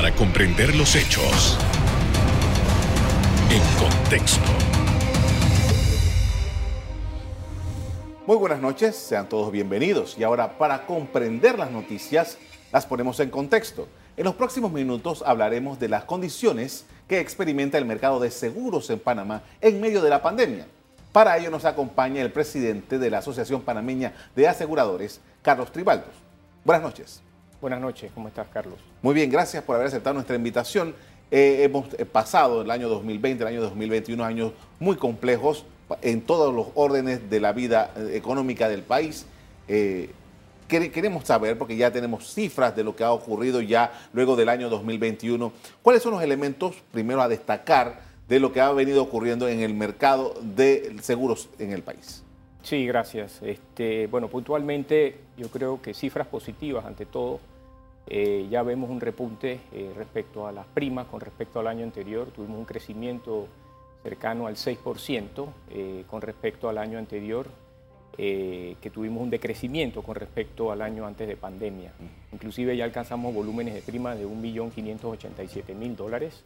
para comprender los hechos en contexto. Muy buenas noches, sean todos bienvenidos. Y ahora, para comprender las noticias, las ponemos en contexto. En los próximos minutos hablaremos de las condiciones que experimenta el mercado de seguros en Panamá en medio de la pandemia. Para ello nos acompaña el presidente de la Asociación Panameña de Aseguradores, Carlos Tribaldos. Buenas noches. Buenas noches, ¿cómo estás, Carlos? Muy bien, gracias por haber aceptado nuestra invitación. Eh, hemos eh, pasado el año 2020, el año 2021, años muy complejos en todos los órdenes de la vida eh, económica del país. queremos saber, porque ya tenemos cifras de lo que ha ocurrido ya luego del año 2021, cuáles son los elementos, primero a destacar, de lo que ha venido ocurriendo en el mercado de seguros en el país. Sí, gracias. Este, bueno, puntualmente yo creo que cifras positivas ante todo. Eh, ya vemos un repunte eh, respecto a las primas con respecto al año anterior. Tuvimos un crecimiento cercano al 6% eh, con respecto al año anterior, que tuvimos un decrecimiento con respecto al año antes de pandemia. Inclusive ya alcanzamos volúmenes de primas de 1.587.000 dólares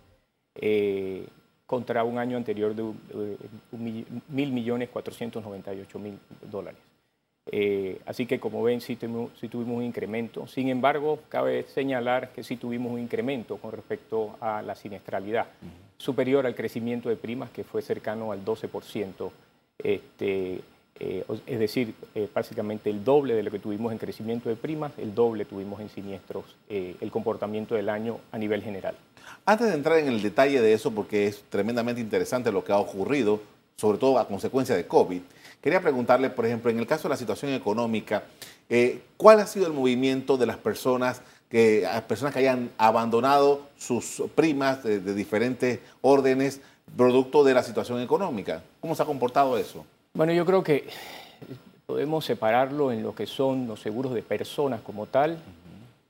contra un año anterior de mil millones mil dólares. Eh, así que como ven, sí, tuvimos un incremento. Sin embargo, cabe señalar que sí tuvimos un incremento con respecto a la siniestralidad, superior al crecimiento de primas, que fue cercano al 12%. Este, eh, es decir, eh, básicamente el doble de lo que tuvimos en crecimiento de primas, el doble tuvimos en siniestros, el comportamiento del año a nivel general. Antes de entrar en el detalle de eso, porque es tremendamente interesante lo que ha ocurrido, sobre todo a consecuencia de COVID, quería preguntarle, por ejemplo, en el caso de la situación económica, eh, ¿cuál ha sido el movimiento de las personas que, personas que hayan abandonado sus primas de, de diferentes órdenes producto de la situación económica? ¿Cómo se ha comportado eso? Bueno, yo creo que podemos separarlo en lo que son los seguros de personas como tal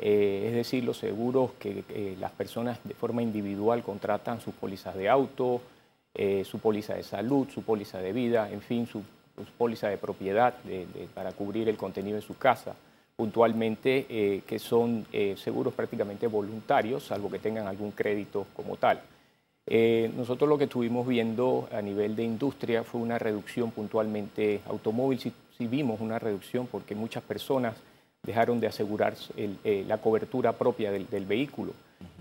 eh, es decir, los seguros que las personas de forma individual contratan sus pólizas de auto, eh, su póliza de salud, su póliza de vida, en fin, su, póliza de propiedad para cubrir el contenido de su casa, puntualmente, eh, que son seguros prácticamente voluntarios, salvo que tengan algún crédito como tal. nosotros lo que estuvimos viendo a nivel de industria fue una reducción puntualmente automóvil, si vimos una reducción porque muchas personas dejaron de asegurar eh, la cobertura propia del, vehículo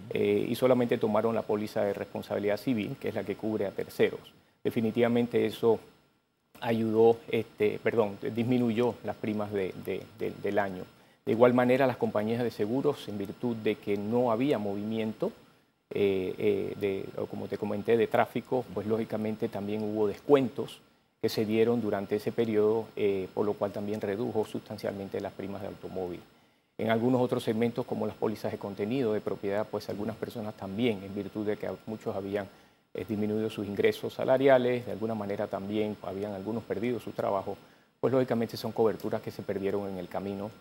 eh, y solamente tomaron la póliza de responsabilidad civil, que es la que cubre a terceros. Definitivamente eso ayudó, este, perdón, disminuyó las primas del año. De igual manera, las compañías de seguros, en virtud de que no había movimiento, eh, de, como te comenté, de tráfico, pues lógicamente también hubo descuentos que se dieron durante ese periodo, eh, por lo cual también redujo sustancialmente las primas de automóvil. En algunos otros segmentos, como las pólizas de contenido de propiedad, pues algunas personas también, en virtud de que muchos habían eh, disminuido sus ingresos salariales, de alguna manera también habían algunos perdido su trabajo, pues lógicamente son coberturas que se perdieron en el camino.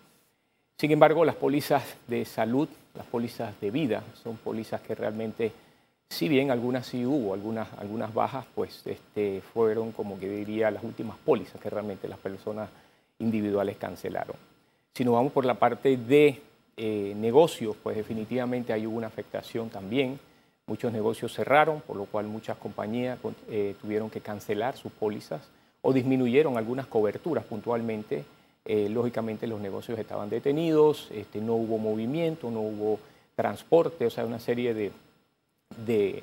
Sin embargo, las pólizas de salud, las pólizas de vida, son pólizas que realmente si bien algunas sí hubo, algunas, algunas bajas, pues este, fueron, como que diría, las últimas pólizas que realmente las personas individuales cancelaron. Si nos vamos por la parte de eh, negocios, pues definitivamente hay hubo una afectación también. Muchos negocios cerraron, por lo cual muchas compañías eh, tuvieron que cancelar sus pólizas o disminuyeron algunas coberturas puntualmente. Eh, lógicamente los negocios estaban detenidos, este, no hubo movimiento, no hubo transporte, o sea, una serie de, de,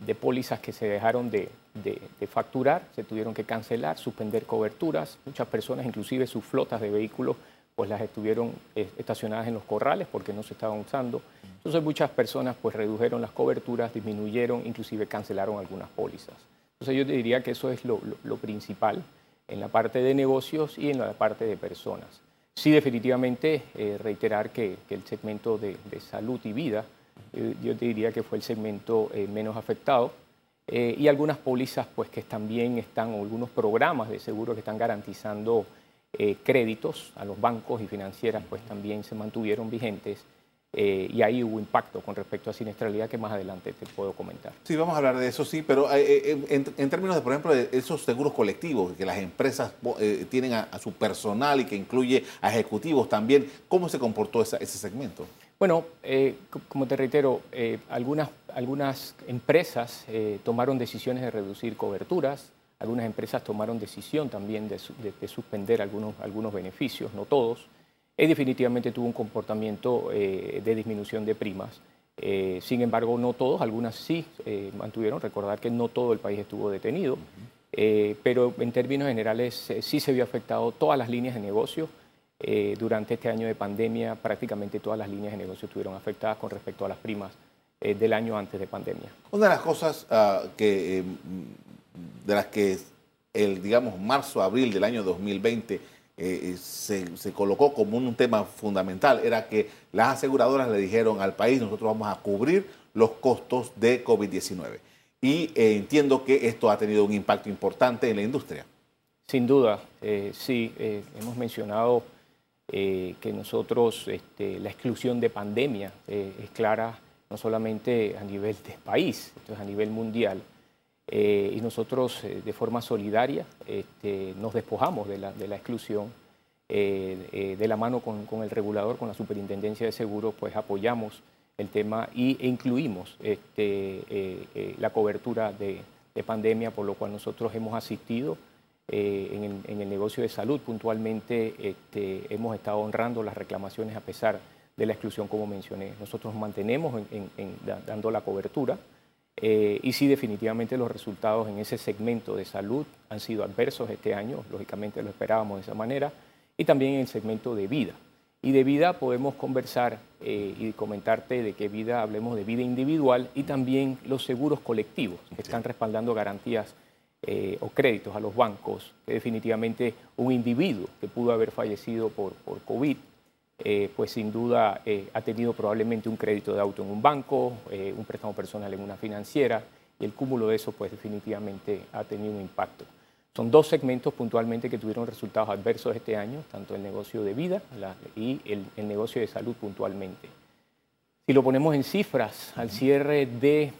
de, pólizas que se dejaron de, de, facturar, se tuvieron que cancelar, suspender coberturas. Muchas personas, inclusive sus flotas de vehículos, pues las estuvieron eh, estacionadas en los corrales porque no se estaban usando. Entonces muchas personas pues redujeron las coberturas, disminuyeron, inclusive cancelaron algunas pólizas. Entonces yo te diría que eso es lo, lo, principal en la parte de negocios y en la parte de personas. Sí, definitivamente eh, reiterar que, que, el segmento de, de salud y vida eh, yo te diría que fue el segmento eh, menos afectado. Eh, y algunas pólizas pues, que también están, o algunos programas de seguro que están garantizando créditos a los bancos y financieras, pues también se mantuvieron vigentes. y ahí hubo impacto con respecto a siniestralidad que más adelante te puedo comentar. Sí, vamos a hablar de eso, sí, pero en, términos de, por ejemplo, de esos seguros colectivos que las empresas tienen a, su personal y que incluye a ejecutivos también, ¿cómo se comportó ese segmento? Bueno, eh, como te reitero, eh, algunas, algunas empresas eh, tomaron decisiones de reducir coberturas, algunas empresas tomaron decisión también de, suspender algunos, algunos beneficios, no todos. Y definitivamente tuvo un comportamiento de disminución de primas. sin embargo, no todos, algunas sí mantuvieron. Recordar que no todo el país estuvo detenido, pero en términos generales sí se vio afectado todas las líneas de negocio eh, durante este año de pandemia prácticamente todas las líneas de negocio estuvieron afectadas con respecto a las primas eh, del año antes de pandemia. Una de las cosas ah, que, eh, de las que el, digamos, marzo, abril del año 2020 se, se, colocó como un tema fundamental era que las aseguradoras le dijeron al país, nosotros vamos a cubrir los costos de COVID-19. Y entiendo que esto ha tenido un impacto importante en la industria. Sin duda, sí, hemos mencionado eh, que nosotros, este, la exclusión de pandemia eh, es clara no solamente a nivel de país, esto es a nivel mundial, eh, y nosotros de forma solidaria este, nos despojamos de la, de la exclusión, de la mano con, con, el regulador, con la Superintendencia de Seguros, pues apoyamos el tema y, e incluimos este, la cobertura de, de pandemia, por lo cual nosotros hemos asistido eh, en, el, negocio de salud puntualmente este, hemos estado honrando las reclamaciones a pesar de la exclusión, como mencioné. Nosotros mantenemos dando la cobertura eh, y sí, definitivamente los resultados en ese segmento de salud han sido adversos este año, lógicamente lo esperábamos de esa manera, y también en el segmento de vida. Y de vida podemos conversar eh, y comentarte de qué vida hablemos de vida individual y también los seguros colectivos que están respaldando garantías eh, o créditos a los bancos, que definitivamente un individuo que pudo haber fallecido por, por COVID, eh, pues sin duda eh, ha tenido probablemente un crédito de auto en un banco, un préstamo personal en una financiera, y el cúmulo de eso pues definitivamente ha tenido un impacto. Son dos segmentos puntualmente que tuvieron resultados adversos este año, tanto el negocio de vida y el, el negocio de salud puntualmente. Si lo ponemos en cifras, al cierre de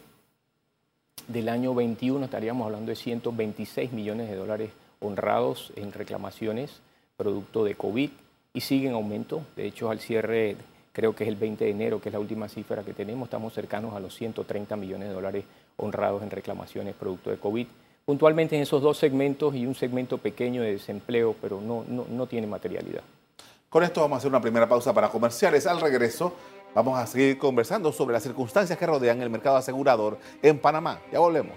del año 21 estaríamos hablando de 126 millones de dólares honrados en reclamaciones producto de COVID y sigue en aumento. De hecho, al cierre, creo que es el 20 de enero, que es la última cifra que tenemos, estamos cercanos a los 130 millones de dólares honrados en reclamaciones producto de COVID. Puntualmente en esos dos segmentos y un segmento pequeño de desempleo, pero no, no, no tiene materialidad. Con esto vamos a hacer una primera pausa para comerciales. Al regreso Vamos a seguir conversando sobre las circunstancias que rodean el mercado asegurador en Panamá. Ya volvemos.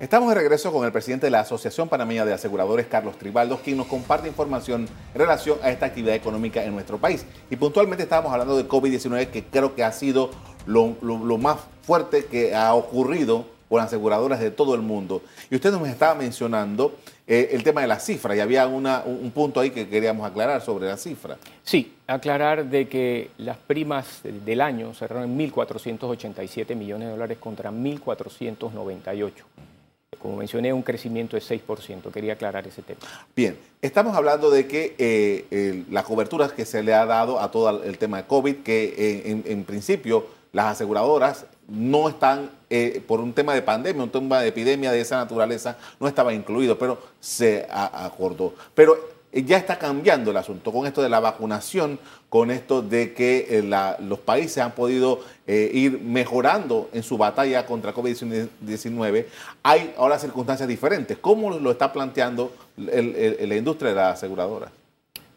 Estamos de regreso con el presidente de la Asociación Panameña de Aseguradores, Carlos Tribaldos, quien nos comparte información en relación a esta actividad económica en nuestro país. Y puntualmente estábamos hablando de COVID-19, que creo que ha sido lo, más fuerte que ha ocurrido con aseguradoras de todo el mundo. Y usted nos estaba mencionando eh, el tema de la cifra y había un punto ahí que queríamos aclarar sobre la cifra. Sí, aclarar de que las primas del año cerraron en 1.487 millones de dólares contra 1.498. Como mencioné, un crecimiento de 6%. Quería aclarar ese tema. Bien, estamos hablando de que eh, la cobertura que se le ha dado a todo el tema de COVID, que eh, en principio las aseguradoras no están, eh, por un tema de pandemia, un tema de epidemia de esa naturaleza, no estaba incluido, pero se acordó. Pero ya está cambiando el asunto con esto de la vacunación, con esto de que eh, los países han podido ir mejorando en su batalla contra COVID-19. Hay ahora circunstancias diferentes. ¿Cómo lo está planteando la industria de las aseguradoras?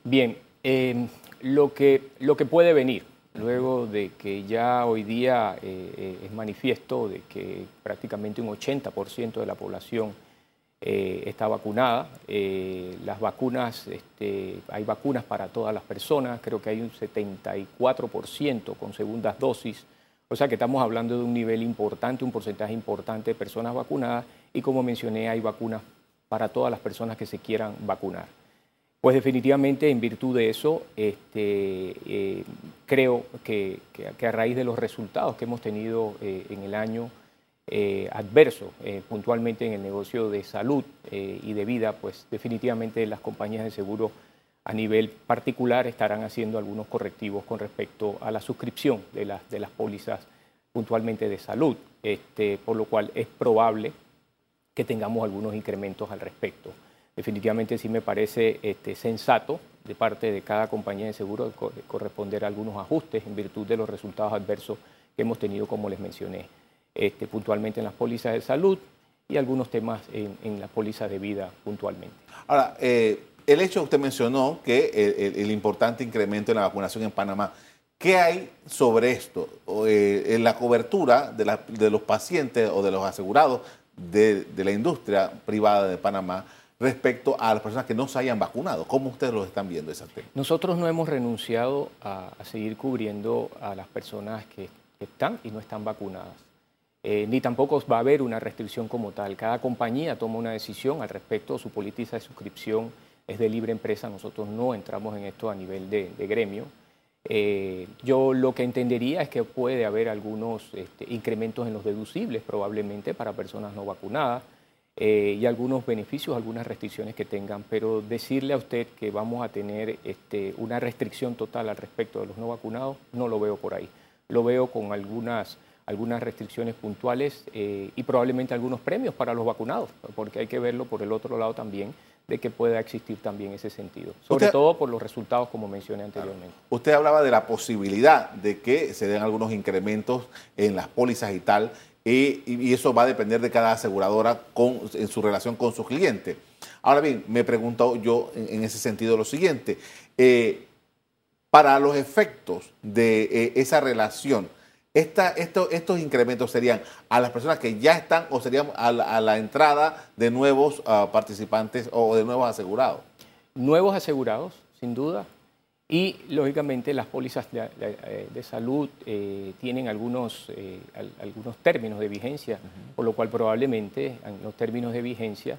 Bien, lo, que, lo que puede venir luego de que ya hoy día eh, eh, es manifiesto de que prácticamente un 80% de la población eh, está vacunada. las vacunas, este, hay vacunas para todas las personas, creo que hay un 74% con segundas dosis, o sea que estamos hablando de un nivel importante, un porcentaje importante de personas vacunadas y como mencioné hay vacunas para todas las personas que se quieran vacunar. Pues definitivamente en virtud de eso, este, eh, creo que, a raíz de los resultados que hemos tenido eh, en el año eh, adverso, puntualmente en el negocio de salud y de vida, pues definitivamente las compañías de seguro a nivel particular estarán haciendo algunos correctivos con respecto a la suscripción de las, de las pólizas puntualmente de salud, este, por lo cual es probable que tengamos algunos incrementos al respecto. definitivamente sí me parece este, sensato de parte de cada compañía de seguro corresponder a algunos ajustes en virtud de los resultados adversos que hemos tenido, como les mencioné, este, puntualmente en las pólizas de salud y algunos temas en, en las pólizas de vida puntualmente. Ahora, eh, el hecho, usted mencionó que el, importante incremento en la vacunación en Panamá. ¿Qué hay sobre esto? Eh, en la cobertura de, los pacientes o de los asegurados de, la industria privada de Panamá respecto a las personas que no se hayan vacunado. ¿Cómo ustedes lo están viendo ese tema? Nosotros no hemos renunciado a, seguir cubriendo a las personas que, están y no están vacunadas. Eh, ni tampoco va a haber una restricción como tal. Cada compañía toma una decisión al respecto su política de suscripción es de libre empresa, nosotros no entramos en esto a nivel de, gremio. Eh, yo lo que entendería es que puede haber algunos este, incrementos en los deducibles probablemente para personas no vacunadas eh, y algunos beneficios, algunas restricciones que tengan, pero decirle a usted que vamos a tener este, una restricción total al respecto de los no vacunados, no lo veo por ahí. Lo veo con algunas, algunas restricciones puntuales eh, y probablemente algunos premios para los vacunados, porque hay que verlo por el otro lado también de que pueda existir también ese sentido, sobre todo por los resultados como mencioné anteriormente. Usted hablaba de la posibilidad de que se den algunos incrementos en las pólizas y tal, y, eso va a depender de cada aseguradora con, en su relación con sus clientes. Ahora bien, me pregunto yo en, ese sentido lo siguiente, eh, para los efectos de eh, esa relación, estos incrementos serían a las personas que ya están o serían a la, entrada de nuevos ah, participantes o de nuevos asegurados. Nuevos asegurados, sin duda. Y lógicamente las pólizas de, eh, salud eh, tienen algunos, eh, algunos términos de vigencia, por lo cual probablemente en los términos de vigencia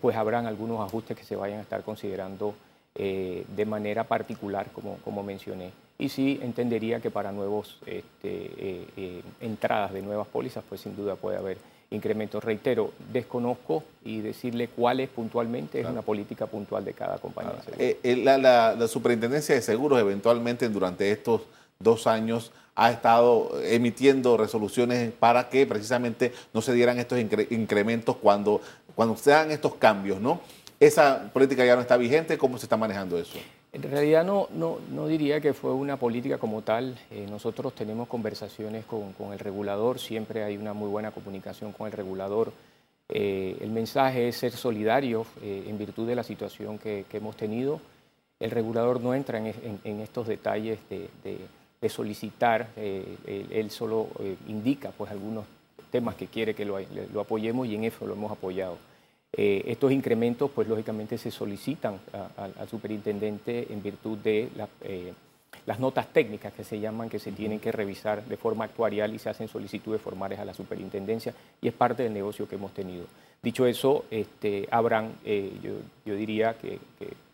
pues habrán algunos ajustes que se vayan a estar considerando de manera particular, como, como mencioné y sí entendería que para nuevos este, eh, eh, entradas de nuevas pólizas, pues sin duda puede haber incrementos. Reitero, desconozco y decirle cuál es puntualmente, es una política puntual de cada compañía. Eh, la, Superintendencia de Seguros eventualmente durante estos dos años ha estado emitiendo resoluciones para que precisamente no se dieran estos incrementos cuando, cuando se dan estos cambios, ¿no? Esa política ya no está vigente, ¿cómo se está manejando eso? En realidad no, no, diría que fue una política como tal. Eh, nosotros tenemos conversaciones con, el regulador, siempre hay una muy buena comunicación con el regulador. Eh, el mensaje es ser solidario eh, en virtud de la situación que, hemos tenido. El regulador no entra en, estos detalles de, solicitar, él, solo indica pues, algunos temas que quiere que lo apoyemos y en eso lo hemos apoyado. Eh, estos incrementos, pues lógicamente se solicitan al superintendente en virtud de eh, las notas técnicas que se llaman, que se tienen que revisar de forma actuarial y se hacen solicitudes formales a la superintendencia y es parte del negocio que hemos tenido. Dicho eso, este, habrán, eh, yo, diría que,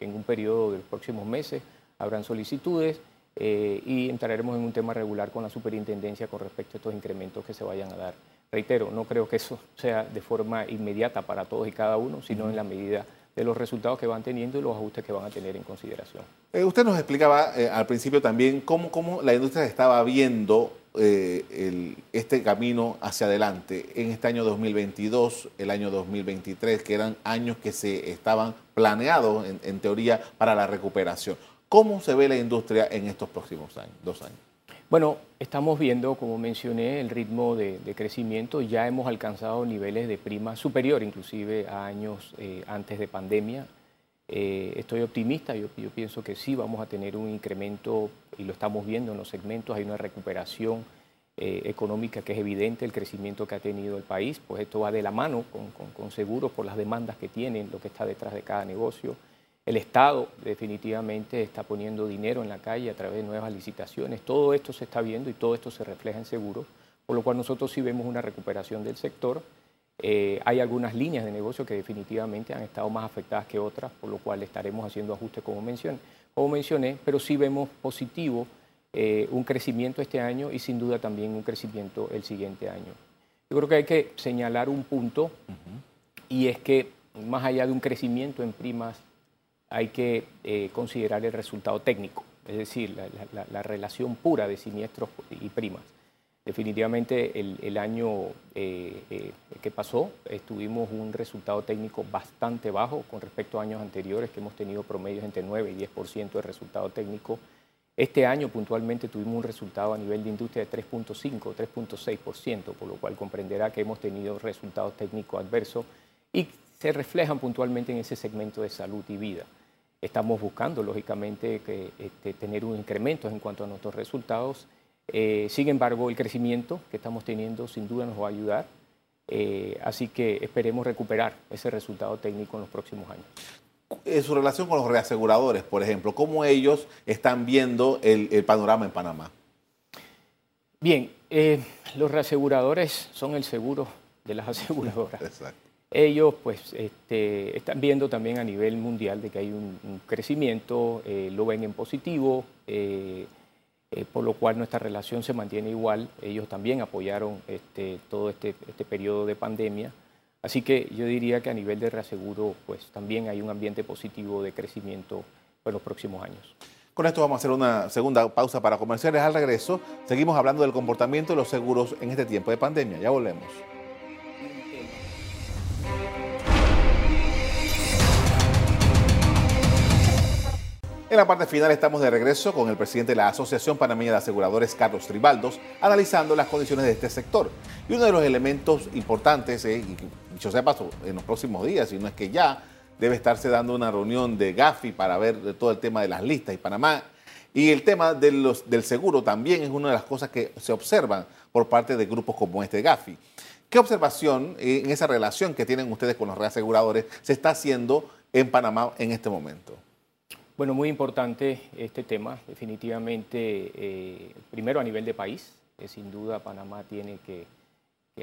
en un periodo de los próximos meses habrán solicitudes y entraremos en un tema regular con la superintendencia con respecto a estos incrementos que se vayan a dar reitero, no creo que eso sea de forma inmediata para todos y cada uno, sino en la medida de los resultados que van teniendo y los ajustes que van a tener en consideración. Eh, usted nos explicaba eh, al principio también cómo, la industria estaba viendo eh, este camino hacia adelante en este año 2022, el año 2023, que eran años que se estaban planeados en, en teoría para la recuperación. ¿Cómo se ve la industria en estos próximos años, dos años? Bueno, estamos viendo, como mencioné, el ritmo de, crecimiento. Ya hemos alcanzado niveles de prima superior inclusive a años eh, antes de pandemia. Eh, estoy optimista, yo, pienso que sí vamos a tener un incremento y lo estamos viendo en los segmentos, hay una recuperación eh, económica que es evidente, el crecimiento que ha tenido el país, pues esto va de la mano con, con seguros por las demandas que tienen, lo que está detrás de cada negocio. El Estado definitivamente está poniendo dinero en la calle a través de nuevas licitaciones. Todo esto se está viendo y todo esto se refleja en seguros, por lo cual nosotros sí vemos una recuperación del sector. Eh, hay algunas líneas de negocio que definitivamente han estado más afectadas que otras, por lo cual estaremos haciendo ajustes como mencioné, como mencioné pero sí vemos positivo eh, un crecimiento este año y sin duda también un crecimiento el siguiente año. Yo creo que hay que señalar un punto y es que más allá de un crecimiento en primas hay que eh, considerar el resultado técnico, es decir, la, relación pura de siniestros y primas. Definitivamente el, año eh, eh, que pasó tuvimos un resultado técnico bastante bajo con respecto a años anteriores que hemos tenido promedios entre 9 y 10% de resultado técnico. Este año puntualmente tuvimos un resultado a nivel de industria de 3.5, 3.6%, por lo cual comprenderá que hemos tenido resultados técnicos adversos y se reflejan puntualmente en ese segmento de salud y vida. Estamos buscando, lógicamente, que, este, tener un incremento en cuanto a nuestros resultados eh, sin embargo, el crecimiento que estamos teniendo sin duda nos va a ayudar, eh, así que esperemos recuperar ese resultado técnico en los próximos años. En su relación con los reaseguradores, por ejemplo, ¿cómo ellos están viendo el, panorama en Panamá? Bien, eh, los reaseguradores son el seguro de las aseguradoras. Ellos pues este, están viendo también a nivel mundial de que hay un, crecimiento, lo ven en positivo. Eh, por lo cual nuestra relación se mantiene igual. Ellos también apoyaron este, todo este, este, periodo de pandemia. Así que yo diría que a nivel de reaseguro, pues también hay un ambiente positivo de crecimiento en los próximos años. Con esto vamos a hacer una segunda pausa para comerciales. Al regreso, seguimos hablando del comportamiento de los seguros en este tiempo de pandemia. Ya volvemos. En la parte final estamos de regreso con el presidente de la Asociación Panameña de Aseguradores, Carlos Tribaldos, analizando las condiciones de este sector. Y uno de los elementos importantes, eh, y dicho sea en los próximos días, y no es que ya, debe estarse dando una reunión de GAFI para ver todo el tema de las listas y Panamá. Y el tema del seguro también es una de las cosas que se observan por parte de grupos como este GAFI. ¿Qué observación eh, en esa relación que tienen ustedes con los reaseguradores se está haciendo en Panamá en este momento? Bueno, muy importante este tema, definitivamente, eh, primero a nivel de país, que sin duda Panamá tiene que,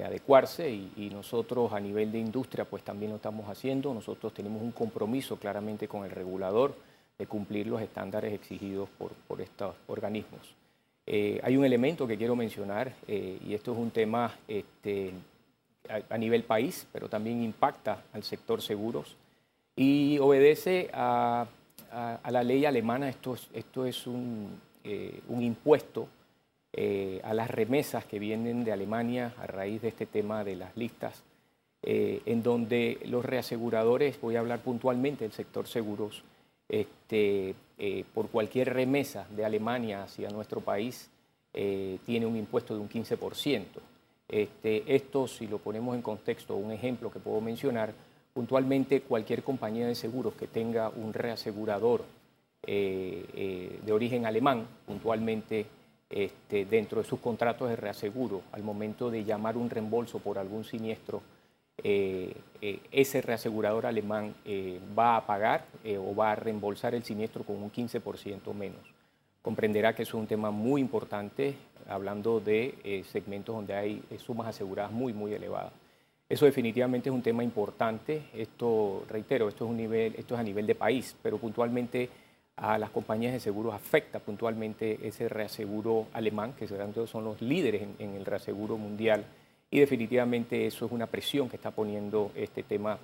adecuarse y, nosotros a nivel de industria pues también lo estamos haciendo, nosotros tenemos un compromiso claramente con el regulador de cumplir los estándares exigidos por, estos organismos. Eh, hay un elemento que quiero mencionar eh, y esto es un tema este, a nivel país, pero también impacta al sector seguros y obedece a la ley alemana, esto es, esto es un, eh, impuesto eh, a las remesas que vienen de Alemania a raíz de este tema de las listas, eh, en donde los reaseguradores, voy a hablar puntualmente del sector seguros, este, por cualquier remesa de Alemania hacia nuestro país, tiene un impuesto de un 15%. Este, esto, si lo ponemos en contexto, un ejemplo que puedo mencionar, puntualmente cualquier compañía de seguros que tenga un reasegurador eh, eh, de origen alemán, puntualmente este, dentro de sus contratos de reaseguro, al momento de llamar un reembolso por algún siniestro, eh, ese reasegurador alemán va a pagar o va a reembolsar el siniestro con un 15% menos. Comprenderá que es un tema muy importante, hablando de segmentos donde hay sumas aseguradas muy, muy elevadas. Eso definitivamente es un tema importante. Esto, reitero, esto es, un nivel, esto es a nivel de país, pero puntualmente a las compañías de seguros afecta puntualmente ese reaseguro alemán, que son los líderes en, el reaseguro mundial, y definitivamente eso es una presión que está poniendo este tema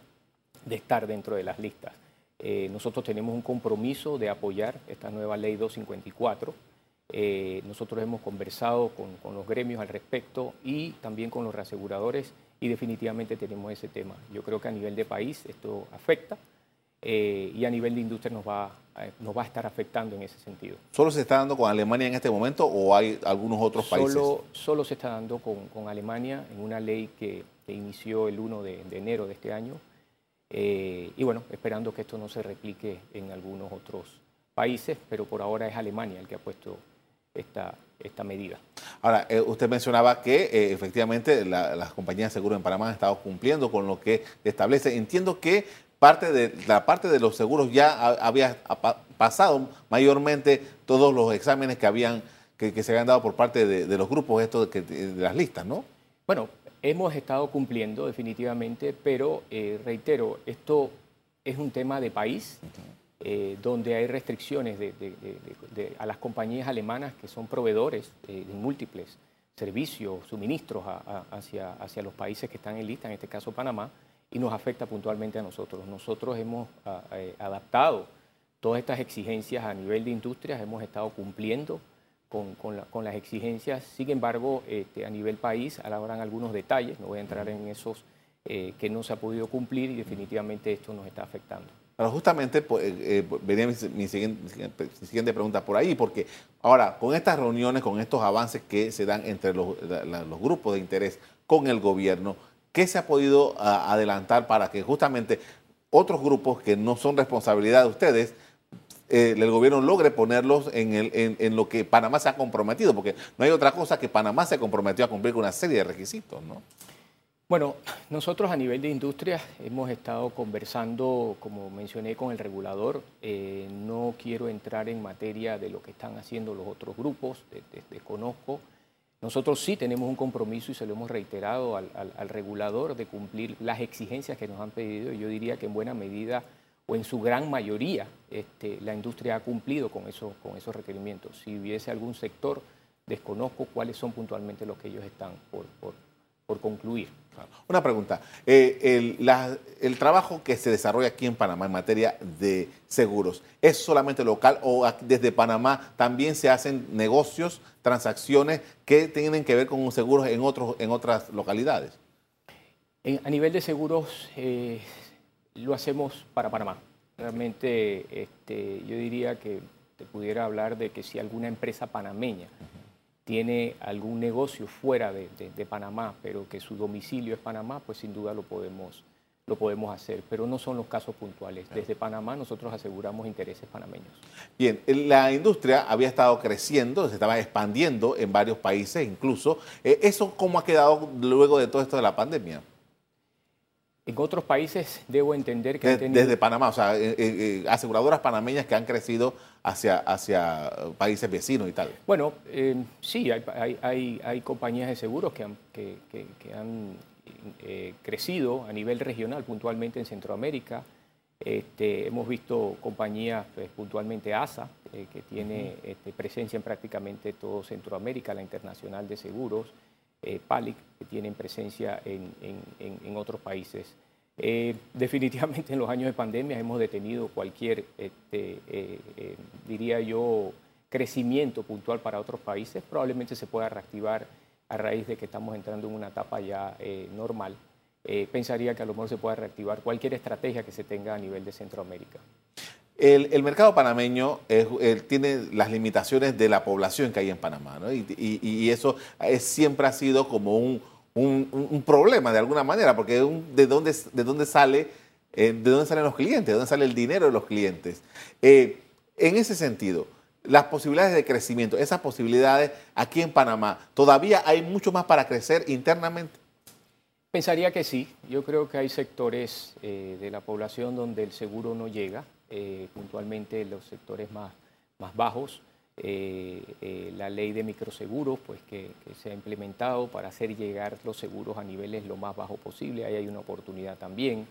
de estar dentro de las listas. Eh, nosotros tenemos un compromiso de apoyar esta nueva ley 254. Eh, nosotros hemos conversado con, con los gremios al respecto y también con los reaseguradores y definitivamente tenemos ese tema. Yo creo que a nivel de país esto afecta eh, y a nivel de industria nos va, nos va a estar afectando en ese sentido. ¿Solo se está dando con Alemania en este momento o hay algunos otros países? Solo, solo se está dando con, con Alemania en una ley que, inició el 1 de, enero de este año. Eh, y bueno, esperando que esto no se replique en algunos otros países, pero por ahora es Alemania el que ha puesto esta, esta medida. Ahora, eh, usted mencionaba que eh, efectivamente las compañías de seguro en Panamá han estado cumpliendo con lo que establece. Entiendo que parte de la parte de los seguros ya había pasado mayormente todos los exámenes que habían que, se habían dado por parte de, los grupos estos de, de, las listas, ¿no? Bueno, hemos estado cumpliendo definitivamente, pero eh, reitero, esto es un tema de país. Eh, donde hay restricciones a las compañías alemanas que son proveedores de múltiples servicios, suministros hacia, hacia los países que están en lista, en este caso Panamá, y nos afecta puntualmente a nosotros. Nosotros hemos eh, adaptado todas estas exigencias a nivel de industrias, hemos estado cumpliendo con, las exigencias. Sin embargo, este, a nivel país habrán algunos detalles, no voy a entrar en esos eh, que no se ha podido cumplir y definitivamente esto nos está afectando. Pero justamente pues, eh, eh, venía mi, siguiente, pregunta por ahí, porque ahora con estas reuniones, con estos avances que se dan entre los, grupos de interés con el gobierno, ¿qué se ha podido adelantar para que justamente otros grupos que no son responsabilidad de ustedes eh, el gobierno logre ponerlos en, lo que Panamá se ha comprometido, porque no hay otra cosa que Panamá se comprometió a cumplir con una serie de requisitos, ¿no? Bueno, nosotros a nivel de industria hemos estado conversando, como mencioné, con el regulador. Eh, no quiero entrar en materia de lo que están haciendo los otros grupos, desconozco. Nosotros sí tenemos un compromiso y se lo hemos reiterado al, al regulador de cumplir las exigencias que nos han pedido. Yo diría que en buena medida o en su gran mayoría este, la industria ha cumplido con, eso, con esos requerimientos. Si hubiese algún sector, desconozco cuáles son puntualmente los que ellos están por, concluir. Una pregunta. Eh, el, trabajo que se desarrolla aquí en Panamá en materia de seguros, ¿es solamente local o desde Panamá también se hacen negocios, transacciones que tienen que ver con seguros en, otros, en otras localidades? a nivel de seguros, eh, lo hacemos para Panamá. Realmente este, yo diría que te pudiera hablar de que si alguna empresa panameña tiene algún negocio fuera de, Panamá, pero que su domicilio es Panamá, pues sin duda lo podemos, lo podemos hacer, pero no son los casos puntuales. Desde Panamá nosotros aseguramos intereses panameños. Bien, la industria había estado creciendo, se estaba expandiendo en varios países incluso. Eh, ¿Eso cómo ha quedado luego de todo esto de la pandemia? En otros países debo entender que... Desde Panamá, o sea, eh, eh, eh, aseguradoras panameñas que han crecido hacia, hacia países vecinos y tal. Bueno, sí, hay, hay, hay, compañías de seguros que han, que, han crecido a nivel regional, puntualmente en Centroamérica. Este, hemos visto compañías, pues, puntualmente ASA, que tiene este, presencia en prácticamente todo Centroamérica, la Internacional de Seguros eh, PALIC, que tienen presencia en, en, otros países. Eh, definitivamente en los años de pandemia hemos detenido cualquier, este, eh, eh, diría yo, crecimiento puntual para otros países. Probablemente se pueda reactivar a raíz de que estamos entrando en una etapa ya normal. pensaría que a lo mejor se pueda reactivar cualquier estrategia que se tenga a nivel de Centroamérica. El, mercado panameño tiene las limitaciones de la población que hay en Panamá, ¿no? y, eso siempre ha sido como un, problema de alguna manera, porque de, dónde, de, dónde sale, eh, de dónde salen los clientes, de dónde sale el dinero de los clientes. Eh, en ese sentido, las posibilidades de crecimiento, esas posibilidades aquí en Panamá, ¿todavía hay mucho más para crecer internamente? Pensaría que sí. Yo creo que hay sectores eh, de la población donde el seguro no llega eh, puntualmente los sectores más, más bajos. Eh, eh, la ley de microseguros pues, que, se ha implementado para hacer llegar los seguros a niveles lo más bajo posible. Ahí hay una oportunidad también.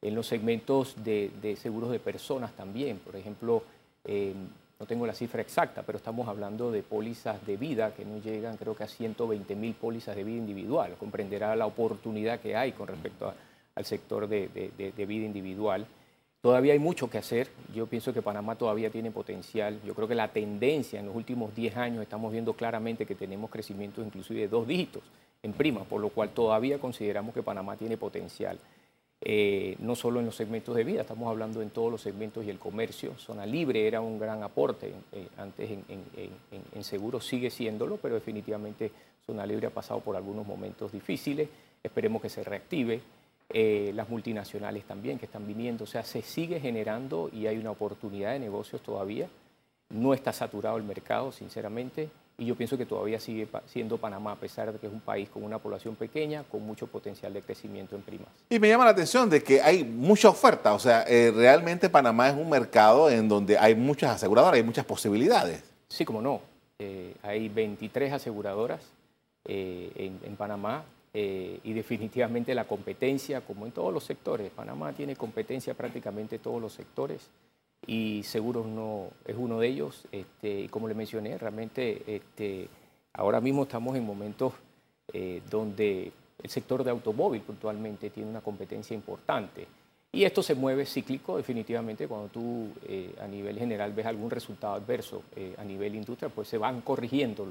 En los segmentos de, seguros de personas también, por ejemplo, no tengo la cifra exacta, pero estamos hablando de pólizas de vida que no llegan creo que a 120 mil pólizas de vida individual. Comprenderá la oportunidad que hay con respecto al sector de vida individual. Todavía hay mucho que hacer. Yo pienso que Panamá todavía tiene potencial. Yo creo que la tendencia en los últimos 10 años estamos viendo claramente que tenemos crecimientos inclusive de dos dígitos en prima, por lo cual todavía consideramos que Panamá tiene potencial. Eh, no solo en los segmentos de vida, estamos hablando en todos los segmentos y el comercio. Zona libre era un gran aporte eh, antes en, en, seguros, sigue siéndolo, pero definitivamente zona libre ha pasado por algunos momentos difíciles. Esperemos que se reactive. Eh, las multinacionales también que están viniendo. O sea, se sigue generando y hay una oportunidad de negocios todavía. No está saturado el mercado, sinceramente, y yo pienso que todavía sigue siendo Panamá, a pesar de que es un país con una población pequeña, con mucho potencial de crecimiento en primas. Y me llama la atención de que hay mucha oferta, o sea, eh, realmente Panamá es un mercado en donde hay muchas aseguradoras, hay muchas posibilidades. Sí, como no. Eh, hay 23 aseguradoras en, en Panamá, eh, y definitivamente la competencia, como en todos los sectores. Panamá tiene competencia prácticamente en todos los sectores y seguros no es uno de ellos. Este, y como le mencioné, realmente este, ahora mismo estamos en momentos eh, donde el sector de automóvil puntualmente tiene una competencia importante. Y esto se mueve cíclico definitivamente cuando tú eh, a nivel general ves algún resultado adverso a nivel industria, pues se van corrigiendo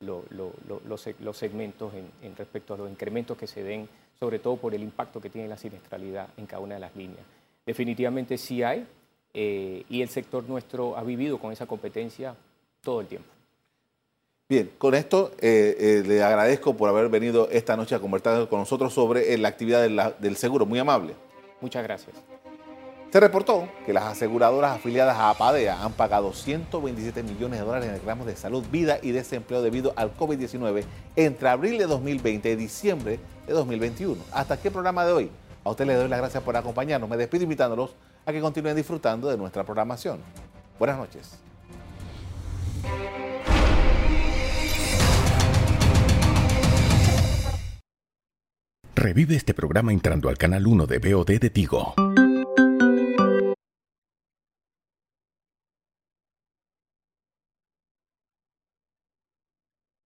los, segmentos en, respecto a los incrementos que se den, sobre todo por el impacto que tiene la siniestralidad en cada una de las líneas. Definitivamente sí hay, eh, y el sector nuestro ha vivido con esa competencia todo el tiempo. Bien, con esto le agradezco por haber venido esta noche a conversar con nosotros sobre la actividad del seguro. Muy amable. Muchas gracias. Se reportó que las aseguradoras afiliadas a APADEA han pagado 127 millones de dólares en reclamos de salud, vida y desempleo debido al COVID-19 entre abril de 2020 y diciembre de 2021. Hasta aquí el programa de hoy. A usted le doy las gracias por acompañarnos. Me despido invitándolos a que continúen disfrutando de nuestra programación. Buenas noches. Revive este programa entrando al canal 1 de BOD de Tigo.